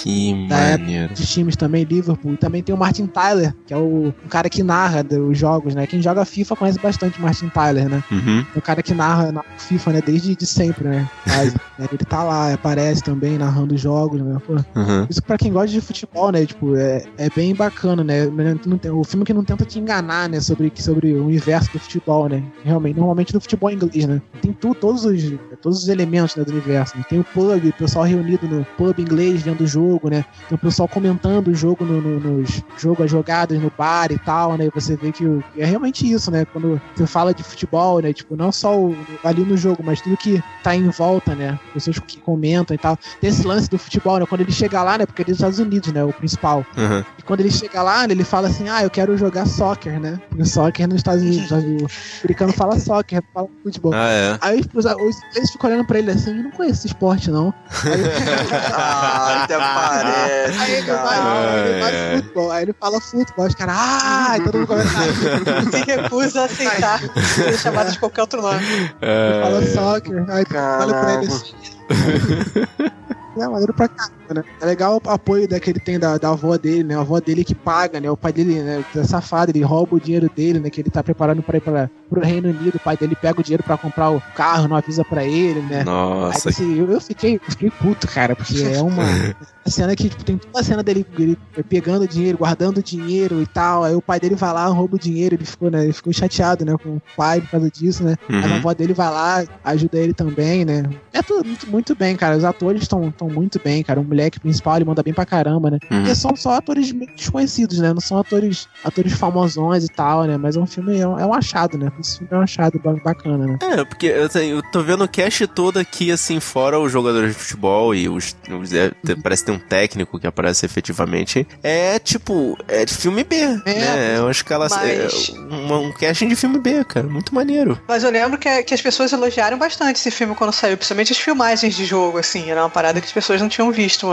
Speaker 4: da época de times também, Liverpool. E também tem o Martin Tyler, que é o, o cara que narra os jogos, né? Quem joga FIFA conhece bastante o Martin Tyler, né?
Speaker 2: Uhum.
Speaker 4: É o cara que narra na FIFA, né? Desde de sempre, né? Mas, né, Ele tá lá, aparece também, narrando os jogos, né?
Speaker 2: Uhum.
Speaker 4: isso pra quem gosta de futebol, né? Tipo, é, é bem bacana, né? O filme que não tenta te enganar, né? Sobre, sobre o universo do futebol, né? Realmente, normalmente no futebol inglês, né? Tem tu, todos, os, todos os elementos né, do universo. Né? Tem o pub, o pessoal reunido no pub inglês vendo o jogo, né? Tem o pessoal comentando o jogo no, no, nos jogo, as jogadas no bar e tal, né? E você vê que é realmente isso, né? Quando você fala de futebol, né? Tipo, não só o- ali no jogo, mas tudo que tá em volta, né? Pessoas que comentam e tal. Tem esse lance do futebol, né? Quando ele chega lá, né? Porque ele é dos Estados Unidos, né? O principal.
Speaker 2: Uhum.
Speaker 4: E quando ele chega lá, né, ele fala assim: Ah, eu quero jogar soccer, né? Porque soccer nos Estados Unidos. o americano fala soccer, fala futebol.
Speaker 2: Ah, é.
Speaker 4: Aí os, os, eles ficam olhando pra ele assim: Eu não conheço esse esporte, não.
Speaker 1: Ah, até parece.
Speaker 4: Aí ele vai,
Speaker 1: cara.
Speaker 4: ele vai no futebol. Aí ele fala futebol. Os caras, ah, e todo mundo começa a
Speaker 3: Se recusa a aceitar ser chamado de qualquer outro nome.
Speaker 2: É.
Speaker 4: fala soccer. Aí olha pra ele assim. É maneiro pra caramba, né? É legal o apoio né, que ele tem da, da avó dele, né? A avó dele que paga, né? O pai dele né, é safado, ele rouba o dinheiro dele, né? Que ele tá preparando pra ir pra, pro Reino Unido. O pai dele pega o dinheiro pra comprar o carro, não avisa pra ele, né? Aí,
Speaker 2: Nossa.
Speaker 4: assim, eu, eu fiquei, fiquei puto, cara, porque é uma, uma cena que, tipo, tem toda a cena dele ele pegando dinheiro, guardando dinheiro e tal. Aí o pai dele vai lá, rouba o dinheiro, ele ficou, né? Ele ficou chateado, né, com o pai por causa disso, né?
Speaker 2: Uhum.
Speaker 4: Mas a avó dele vai lá, ajuda ele também, né? É tudo muito, muito bem, cara. Os atores estão muito bem, cara. Moleque principal, ele manda bem pra caramba, né?
Speaker 2: Uhum.
Speaker 4: Porque são só atores meio desconhecidos, né? Não são atores, atores famosões e tal, né? Mas é um filme, é um, é um achado, né? Esse filme é um achado ba- bacana, né?
Speaker 2: É, porque assim, eu tô vendo o cast todo aqui, assim, fora os jogadores de futebol e os. os- é, te- parece que tem um técnico que aparece efetivamente. É tipo, é de filme B. né? É uma escala.
Speaker 3: Mas-
Speaker 2: É uma- um casting de filme B, cara. Muito maneiro.
Speaker 3: Mas eu lembro que, que as pessoas elogiaram bastante esse filme quando saiu, principalmente as filmagens de jogo, assim. Era uma parada que as pessoas não tinham visto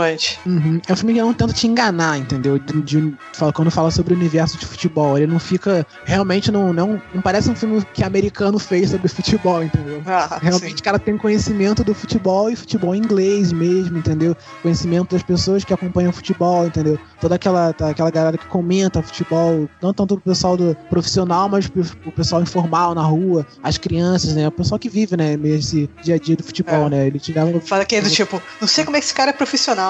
Speaker 4: Uhum. É um filme que não tenta te enganar, entendeu? De, de- quando fala sobre o universo de futebol. Ele não fica. Realmente não, não, não parece um filme que americano fez sobre futebol, entendeu?
Speaker 3: Ah,
Speaker 4: Realmente o cara tem conhecimento do futebol e futebol inglês mesmo, entendeu? Conhecimento das pessoas que acompanham futebol, entendeu? Toda aquela, tá, aquela galera que comenta futebol, não tanto o pessoal do profissional, mas o pessoal informal na rua, as crianças, né? O pessoal que vive, né, esse dia a dia do futebol,
Speaker 3: É.
Speaker 4: né? Ele tirava.
Speaker 3: Fala que é do tipo, não sei como é que esse cara é profissional,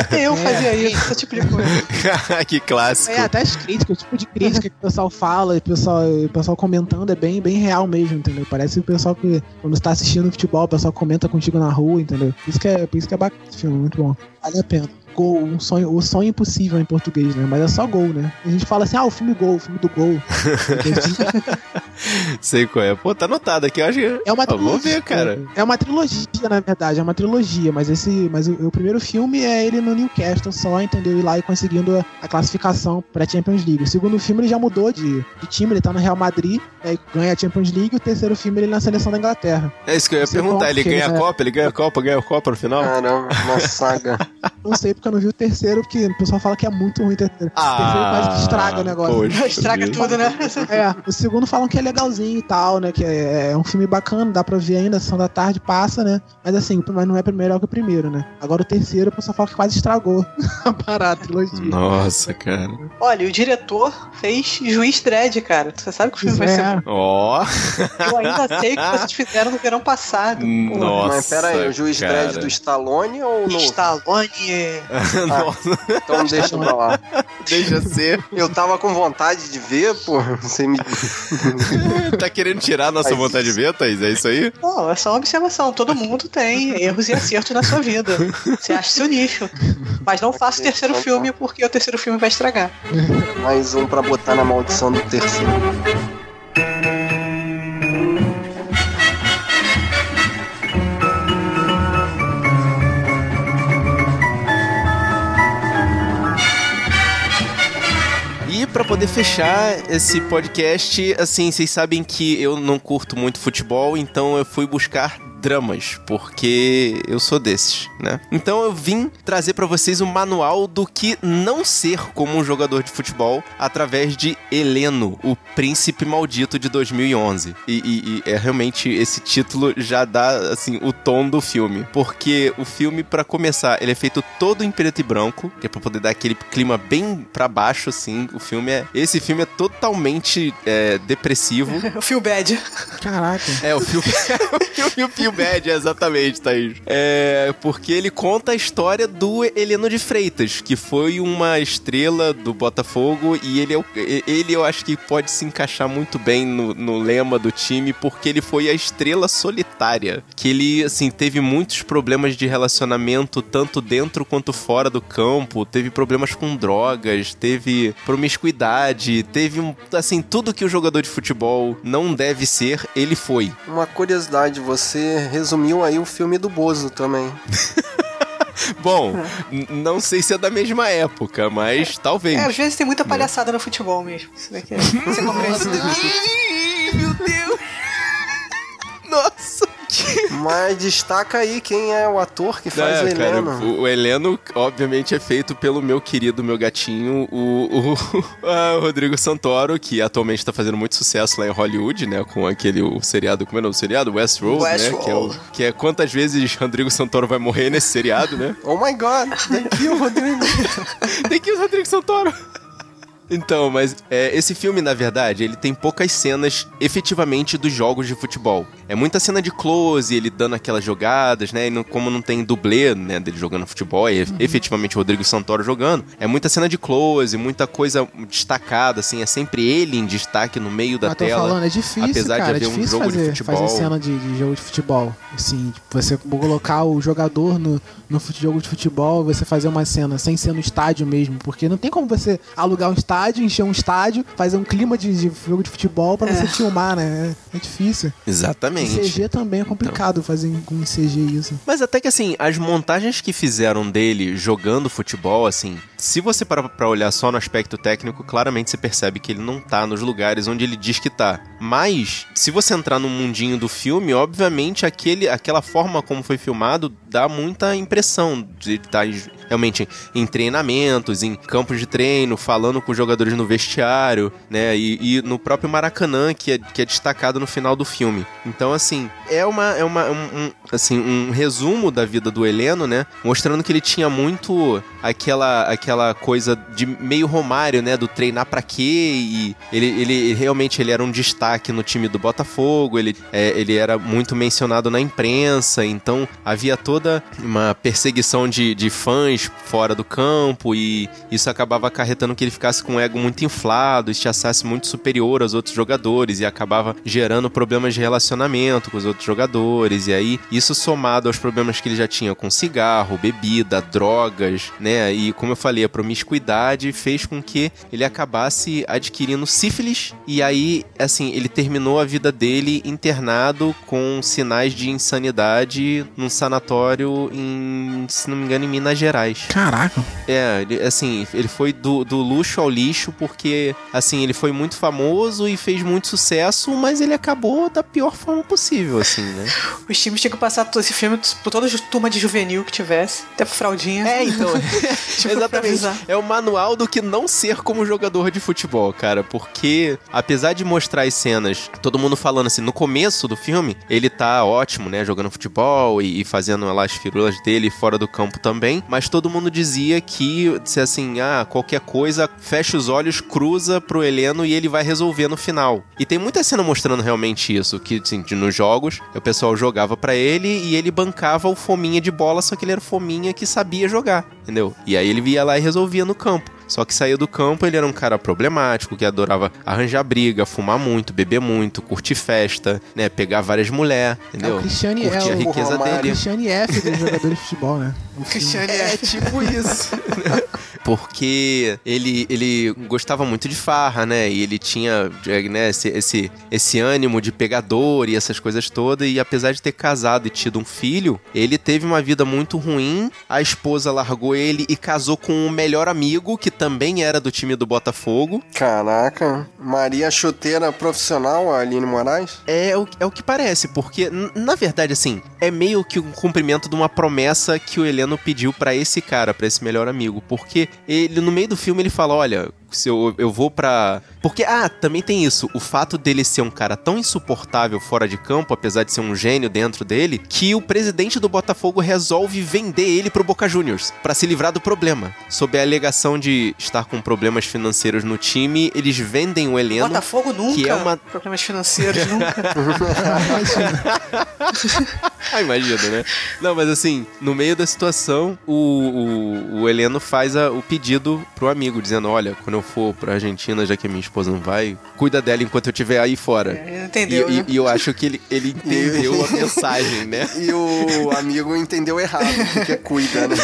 Speaker 3: Até eu fazia isso, esse tipo de coisa.
Speaker 2: que clássico.
Speaker 4: É, até as críticas, o tipo de crítica que o pessoal fala, e o pessoal, o pessoal comentando é bem, bem real mesmo, entendeu? Parece o pessoal que, quando está assistindo futebol, o pessoal comenta contigo na rua, entendeu? Por isso que é, por isso que é bacana esse filme, muito bom. Vale a pena. Gol, um sonho, o sonho impossível em português, né? Mas é só gol, né? A gente fala assim, ah, o filme Gol, o filme do gol.
Speaker 2: Sei qual é. Pô, tá anotado aqui, eu acho que.
Speaker 4: É uma
Speaker 2: Ah,
Speaker 4: trilogia.
Speaker 2: ver, cara.
Speaker 4: É uma trilogia, na verdade, é uma trilogia, mas esse. Mas o, o primeiro filme é ele no Newcastle só, entendeu? Ir lá e conseguindo a, a classificação pra Champions League. O segundo filme ele já mudou de, de time, ele tá no Real Madrid, aí ganha a Champions League, e o terceiro filme ele na seleção da Inglaterra.
Speaker 2: É isso que eu ia
Speaker 4: Não
Speaker 2: perguntar. Ele ganha a
Speaker 4: eles-
Speaker 2: Copa? Ele ganha a Copa, ganha a Copa no final?
Speaker 1: Caramba, uma saga.
Speaker 4: Não sei porque eu não vi o terceiro, porque o pessoal fala que é muito ruim o terceiro.
Speaker 2: Ah,
Speaker 4: o terceiro quase que estraga o negócio.
Speaker 2: poxa
Speaker 3: Estraga
Speaker 2: vida.
Speaker 3: tudo, né?
Speaker 4: É, o segundo falam que é legalzinho e tal, né? Que é, é um filme bacana, dá pra ver ainda, sessão da tarde passa, né? Mas assim, mas não é melhor que o primeiro, né? Agora o terceiro, o pessoal fala que quase estragou a parada, a trilogia.
Speaker 2: Nossa, cara.
Speaker 3: Olha, o diretor fez Juiz Dredd, cara. Você sabe que o filme vai ser.
Speaker 4: É,
Speaker 2: Ó.
Speaker 3: Eu ainda sei o que vocês fizeram no verão passado. Pô,
Speaker 2: Nossa.
Speaker 1: Mas pera aí, o juiz
Speaker 2: cara.
Speaker 1: dredd do Stallone ou no.
Speaker 3: Stallone.
Speaker 2: Nossa,
Speaker 1: Então deixa pra lá.
Speaker 2: deixa ser.
Speaker 1: Eu tava com vontade de ver, pô. Você me.
Speaker 2: tá querendo tirar a nossa
Speaker 1: Mas
Speaker 2: vontade de ver, Thaís? É isso aí?
Speaker 3: Não, é só uma observação. Todo mundo tem erros e acertos na sua vida. Você acha seu nicho. Mas não faça o terceiro filme porque o terceiro filme vai estragar.
Speaker 1: Mais um pra botar na maldição do terceiro.
Speaker 2: Pra poder fechar esse podcast, assim, vocês sabem que eu não curto muito futebol, então eu fui buscar dramas, porque eu sou desses, né? Então eu vim trazer pra vocês um manual do que não ser como um jogador de futebol através de Heleno, o príncipe maldito de 2011. E, e- e é realmente esse título já dá assim o tom do filme, porque o filme pra começar ele é feito todo em preto e branco, que é pra poder dar aquele clima bem pra baixo assim. O filme é esse filme é totalmente é, depressivo.
Speaker 3: O Feel Bad.
Speaker 4: Caraca.
Speaker 2: É, o filme. o filme o Feel Bad, exatamente, Thaís. É, porque ele conta a história do Heleno de Freitas, que foi uma estrela do Botafogo e ele, é ele eu acho que pode se encaixar muito bem no, no lema do time, porque ele foi a estrela solitária. Que ele, assim, teve muitos problemas de relacionamento, tanto dentro quanto fora do campo. Teve problemas com drogas, teve promiscuidade, teve, assim, tudo que o jogador de futebol não deve ser, ele foi.
Speaker 1: Uma curiosidade, você resumiu aí o filme do Bozo também.
Speaker 2: Bom, não sei se é da mesma época, mas talvez.
Speaker 3: É, às vezes tem muita palhaçada no futebol mesmo. Isso daqui é. Você compreende?
Speaker 2: Ih, Meu Deus! Nossa!
Speaker 1: Mas destaca aí quem é o ator que faz
Speaker 2: É,
Speaker 1: o
Speaker 2: cara,
Speaker 1: Heleno.
Speaker 2: o, o Heleno, obviamente, é feito pelo meu querido, meu gatinho, o, o, ah, o Rodrigo Santoro, que atualmente tá fazendo muito sucesso lá em Hollywood, né? Com aquele o seriado, como é o nome do seriado? Westworld, né? Que é, o- que é quantas vezes Rodrigo Santoro vai morrer nesse seriado, né?
Speaker 1: Oh my god, thank you, Rodrigo.
Speaker 2: Tem que ir o Rodrigo Santoro. Então, mas é, esse filme, na verdade, ele tem poucas cenas efetivamente dos jogos de futebol. É muita cena de close, ele dando aquelas jogadas, né? E não- como não tem dublê, né, dele jogando futebol, é efetivamente o Rodrigo Santoro jogando. É muita cena de close, muita coisa destacada, assim, é sempre ele em destaque no meio da
Speaker 4: Mas tô
Speaker 2: tela.
Speaker 4: falando, é difícil,
Speaker 2: apesar de
Speaker 4: cara. É
Speaker 2: haver um
Speaker 4: difícil
Speaker 2: jogo de
Speaker 4: fazer,
Speaker 2: futebol.
Speaker 4: fazer cena de, de jogo de futebol. Assim, você colocar o jogador no, no jogo de futebol, você fazer uma cena sem ser no estádio mesmo. Porque não tem como você alugar um estádio, encher um estádio, fazer um clima de, de jogo de futebol pra você filmar, né? É, é difícil.
Speaker 2: Exatamente.
Speaker 4: Em CG também é complicado fazer com CG isso.
Speaker 2: Mas até que assim, as montagens que fizeram dele jogando futebol, assim, se você parar pra olhar só no aspecto técnico, claramente você percebe que ele não tá nos lugares onde ele diz que tá. Mas, se você entrar no mundinho do filme, obviamente aquele, aquela forma como foi filmado dá muita impressão de estar realmente em treinamentos, em campos de treino, falando com os jogadores no vestiário, né? E, e no próprio Maracanã, que é, que é destacado no final do filme. Então, assim, é uma, é uma um, um- assim, um resumo da vida do Heleno, né? Mostrando que ele tinha muito aquela, aquela coisa de meio Romário, né? Do treinar pra quê? E ele, ele realmente ele era um destaque destaque no time do Botafogo, ele, é, ele era muito mencionado na imprensa, então havia toda uma perseguição de, de fãs fora do campo e isso acabava acarretando que ele ficasse com o ego muito inflado e se achasse muito superior aos outros jogadores e acabava gerando problemas de relacionamento com os outros jogadores. E aí, isso somado aos problemas que ele já tinha com cigarro, bebida, drogas, né? E como eu falei, a promiscuidade fez com que ele acabasse adquirindo sífilis e aí, assim, ele terminou a vida dele internado com sinais de insanidade num sanatório em, se não me engano, em Minas Gerais.
Speaker 4: Caraca.
Speaker 2: É, ele, assim, ele foi do, do luxo ao lixo porque, assim, ele foi muito famoso e fez muito sucesso, mas ele acabou da pior forma possível, assim, né?
Speaker 3: Os times tinham que passar todo esse filme por toda a turma de juvenil que tivesse, até pro fraldinha.
Speaker 2: É, então.
Speaker 3: Tipo,
Speaker 2: Exatamente. É o manual do que não ser como jogador de futebol, cara. Porque, apesar de mostrar as cenas, todo mundo falando assim, no começo do filme, ele tá ótimo, né? Jogando futebol e, e fazendo lá as firulas dele fora do campo também. Mas todo mundo dizia que, se assim, ah, qualquer coisa, fecha os olhos, cruza pro Heleno e ele vai resolver no final. E tem muita cena mostrando realmente isso, que assim, nos jogos, o pessoal jogava pra ele e ele bancava o fominha de bola, só que ele era fominha que sabia jogar, entendeu? E aí ele ia lá e resolvia no campo. Só que saía do campo, ele era um cara problemático, que adorava arranjar briga, fumar muito, beber muito, curtir festa, né? Pegar várias mulheres,
Speaker 4: É
Speaker 2: entendeu?
Speaker 4: o Cristiane, é
Speaker 2: a
Speaker 4: o,
Speaker 2: riqueza
Speaker 4: é o
Speaker 2: dele.
Speaker 4: Cristiane F dos jogadores de futebol, né? O.
Speaker 3: Cristiane
Speaker 2: É tipo isso. Porque ele, ele gostava muito de farra, né? E ele tinha né, esse, esse, esse ânimo de pegador e essas coisas todas. E apesar de ter casado e tido um filho, ele teve uma vida muito ruim. A esposa largou ele e casou com o melhor amigo, que também era do time do Botafogo.
Speaker 1: Caraca. Maria Chuteira profissional, a Aline Moraes?
Speaker 2: É o, é o que parece, porque, na verdade, assim, é meio que um cumprimento de uma promessa que o Heleno pediu pra esse cara, pra esse melhor amigo. Porque ele, no meio do filme, ele fala: olha. Se eu, eu vou pra. Porque, ah, também tem isso. O fato dele ser um cara tão insuportável fora de campo, apesar de ser um gênio dentro dele, que o presidente do Botafogo resolve vender ele pro Boca Juniors pra se livrar do problema. Sob a alegação de estar com problemas financeiros no time, eles vendem o Heleno.
Speaker 3: Botafogo nunca.
Speaker 2: Que é uma
Speaker 3: Problemas financeiros nunca.
Speaker 2: ah, imagina, né? Não, mas assim, no meio da situação, o, o, o Heleno faz a- o pedido pro amigo, dizendo: Olha, quando eu for pra Argentina, já que minha esposa não vai, cuida dela enquanto eu estiver aí fora.
Speaker 3: É, entendeu,
Speaker 2: e, e-
Speaker 3: né?
Speaker 2: e eu acho que ele, ele entendeu a mensagem, né?
Speaker 1: E o amigo entendeu errado, porque é cuida, né?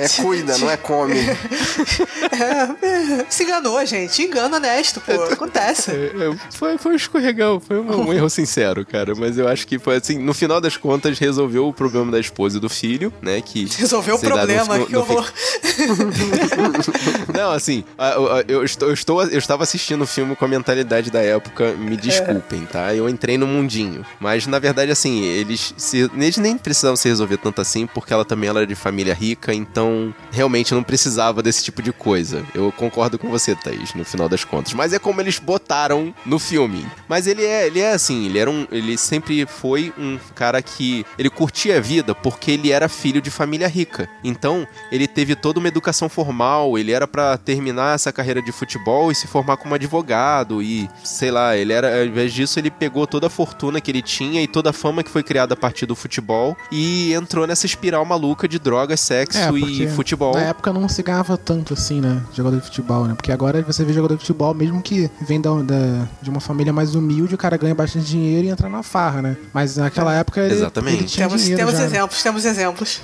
Speaker 1: É cuida, não é come.
Speaker 3: É, se enganou, gente. Engano honesto, pô. Acontece.
Speaker 2: É, Foi, foi um escorregão, foi um, um erro sincero, cara. Mas eu acho que foi assim, no final das contas, resolveu o problema da esposa e do filho, né? Que.
Speaker 3: Resolveu o
Speaker 2: sei lá, no-
Speaker 3: problema,
Speaker 2: no-
Speaker 3: que horror.
Speaker 2: Não, assim, a- a- eu, estou, eu, estou, eu estava assistindo o filme com a mentalidade da época, me desculpem, tá? Eu entrei no mundinho. Mas, na verdade, assim, eles, se, eles nem precisavam se resolver tanto assim, porque ela também era de família rica, então realmente não precisava desse tipo de coisa. Eu concordo com você, Thaís, no final das contas. Mas é como eles botaram no filme. Mas ele é, ele é assim, ele era um. Ele sempre foi um cara que. Ele curtia a vida porque ele era filho de família rica. Então, ele teve toda uma educação formal, ele era pra terminar essa carreira de futebol e se formar como advogado e, sei lá, ele era, ao invés disso, ele pegou toda a fortuna que ele tinha e toda a fama que foi criada a partir do futebol e entrou nessa espiral maluca de drogas, sexo
Speaker 4: É,
Speaker 2: e futebol.
Speaker 4: Na época não se ganhava tanto assim, né? Jogador de futebol, né? Porque agora você vê jogador de futebol, mesmo que vem da, da- de uma família mais humilde, o cara ganha bastante dinheiro e entra na farra, né? Mas naquela época ele,
Speaker 2: Exatamente.
Speaker 4: ele tinha
Speaker 3: Temos,
Speaker 4: dinheiro
Speaker 3: temos
Speaker 4: já.
Speaker 3: exemplos, temos exemplos.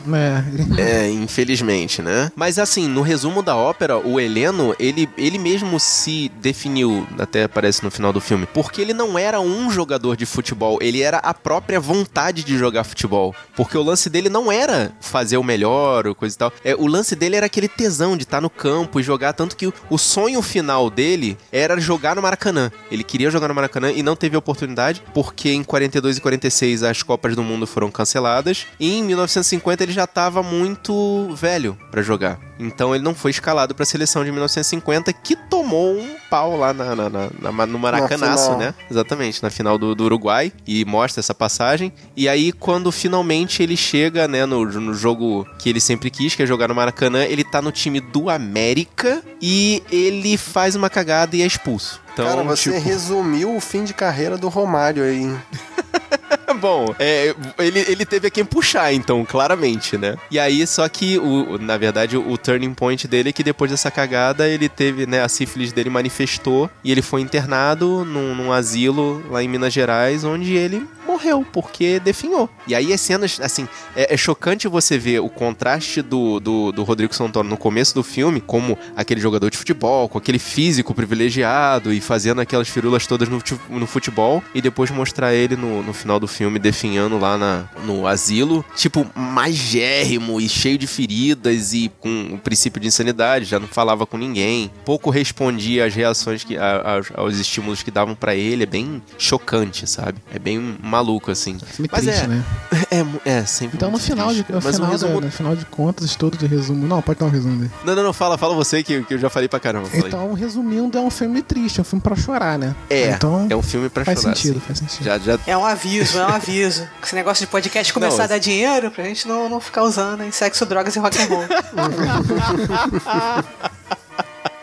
Speaker 4: É,
Speaker 2: É, infelizmente, né? Mas assim, no resumo da ópera, o Heleno, ele, ele mesmo se definiu, até aparece no final do filme, porque ele não era um jogador de futebol, ele era a própria vontade de jogar futebol. Porque o lance dele não era fazer o melhor ou coisa e tal. É, o lance dele era aquele tesão de estar no campo e jogar, tanto que o, o sonho final dele era jogar no Maracanã. Ele queria jogar no Maracanã e não teve oportunidade, porque em 42 e 46 as Copas do Mundo foram canceladas. E em 1950 ele já estava muito velho para jogar. Então ele não foi escalado para a seleção de 1950, que tomou um pau lá na, na, na, na no Maracanaço, né? Exatamente, na final do, do, Uruguai. E mostra essa passagem. E aí, quando finalmente ele chega, né, no, no jogo que ele sempre quis, que é jogar no Maracanã, ele tá no time do América e ele faz uma cagada e é expulso. Então,
Speaker 1: Cara, você
Speaker 2: tipo...
Speaker 1: resumiu o fim de carreira do Romário aí.
Speaker 2: Bom, é, ele, ele teve a quem puxar, então, claramente, né? E aí, só que, o, na verdade, o, turning point dele é que depois dessa cagada, ele teve, né, a sífilis dele manifestou e ele foi internado num, num asilo lá em Minas Gerais, onde ele morreu, porque definhou. E aí as cenas, assim, é, é chocante você ver o contraste do, do, do, Rodrigo Santoro no começo do filme, como aquele jogador de futebol, com aquele físico privilegiado e fazendo aquelas firulas todas no, no futebol, e depois mostrar ele no, no final do filme definhando lá na, no asilo, tipo, magérrimo e cheio de feridas e com o princípio de insanidade, já não falava com ninguém, pouco respondia às reações que, a, a, aos estímulos que davam para ele, é bem chocante, sabe? É bem maluco, assim.
Speaker 4: Filme Mas triste,
Speaker 2: é,
Speaker 4: né?
Speaker 2: É, é, sempre
Speaker 4: Então no final, de, no, final, resumo... da, no final de contas, todo de resumo. Não, pode dar um resumo dele.
Speaker 2: Não, não, não, fala, fala você que, que eu já falei pra caramba.
Speaker 4: Então, resumindo, é um filme triste, é um filme pra chorar, né?
Speaker 2: É,
Speaker 4: então,
Speaker 2: é um filme pra
Speaker 4: faz
Speaker 2: chorar.
Speaker 4: Sentido,
Speaker 2: assim.
Speaker 4: Faz sentido,
Speaker 2: já, já...
Speaker 3: É um aviso, é um aviso. Esse negócio de podcast começar não, a dar dinheiro pra gente não, não ficar usando em sexo, drogas e rock and roll.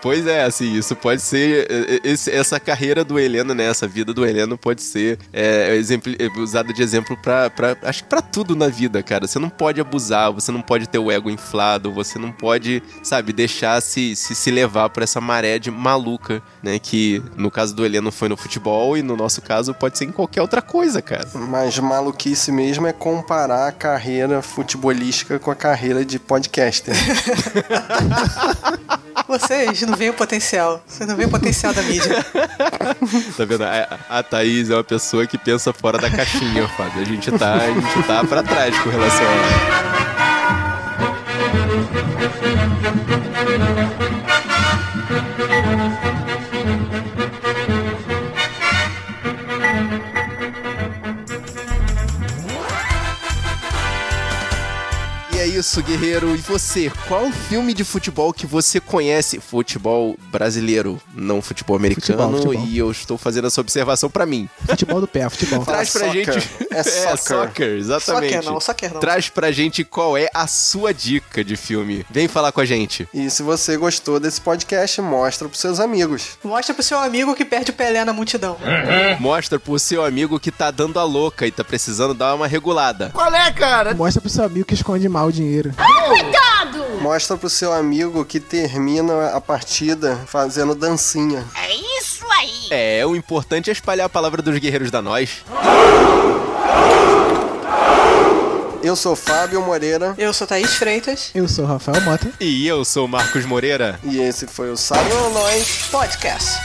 Speaker 2: Pois é, assim, isso pode ser. Esse, essa carreira do Heleno, né? Essa vida do Heleno pode ser é, exemplo, usada de exemplo pra, pra. Acho que pra tudo na vida, cara. Você não pode abusar, você não pode ter o ego inflado, você não pode, sabe, deixar se, se, se levar por essa maré de maluca, né? Que no caso do Heleno foi no futebol e no nosso caso pode ser em qualquer outra coisa, cara.
Speaker 1: Mas maluquice mesmo é comparar a carreira futebolística com a carreira de podcaster.
Speaker 3: Vocês não veem o potencial. Vocês não veem o potencial da mídia.
Speaker 2: tá vendo? A, Thaís é uma pessoa que pensa fora da caixinha, Fábio. A gente tá, a gente tá pra trás com relação a isso, guerreiro. E você, qual filme de futebol que você conhece? Futebol brasileiro, não futebol americano.
Speaker 4: Futebol, futebol.
Speaker 2: E eu estou fazendo essa observação para mim.
Speaker 4: Futebol do pé, futebol.
Speaker 2: Traz pra
Speaker 1: soccer.
Speaker 2: gente.
Speaker 1: É soccer.
Speaker 2: é soccer, exatamente.
Speaker 3: Soccer não, soccer não.
Speaker 2: Traz pra gente qual é a sua dica de filme. Vem falar com a gente.
Speaker 1: E se você gostou desse podcast, mostra pros seus amigos.
Speaker 3: Mostra pro seu amigo que perde o Pelé na multidão.
Speaker 2: Mostra pro seu amigo que tá dando a louca e tá precisando dar uma regulada.
Speaker 12: Qual é, cara?
Speaker 4: Mostra pro seu amigo que esconde mal o dinheiro.
Speaker 8: Coitado!
Speaker 1: Mostra pro seu amigo que termina a partida fazendo dancinha.
Speaker 8: É isso aí!
Speaker 2: É, o importante é espalhar a palavra dos guerreiros da nós.
Speaker 1: Eu sou Fábio Moreira.
Speaker 3: Eu sou Thaís Freitas.
Speaker 4: Eu sou Rafael Mota.
Speaker 2: E eu sou Marcos Moreira.
Speaker 1: E esse foi o Sábio Nós
Speaker 3: Podcast.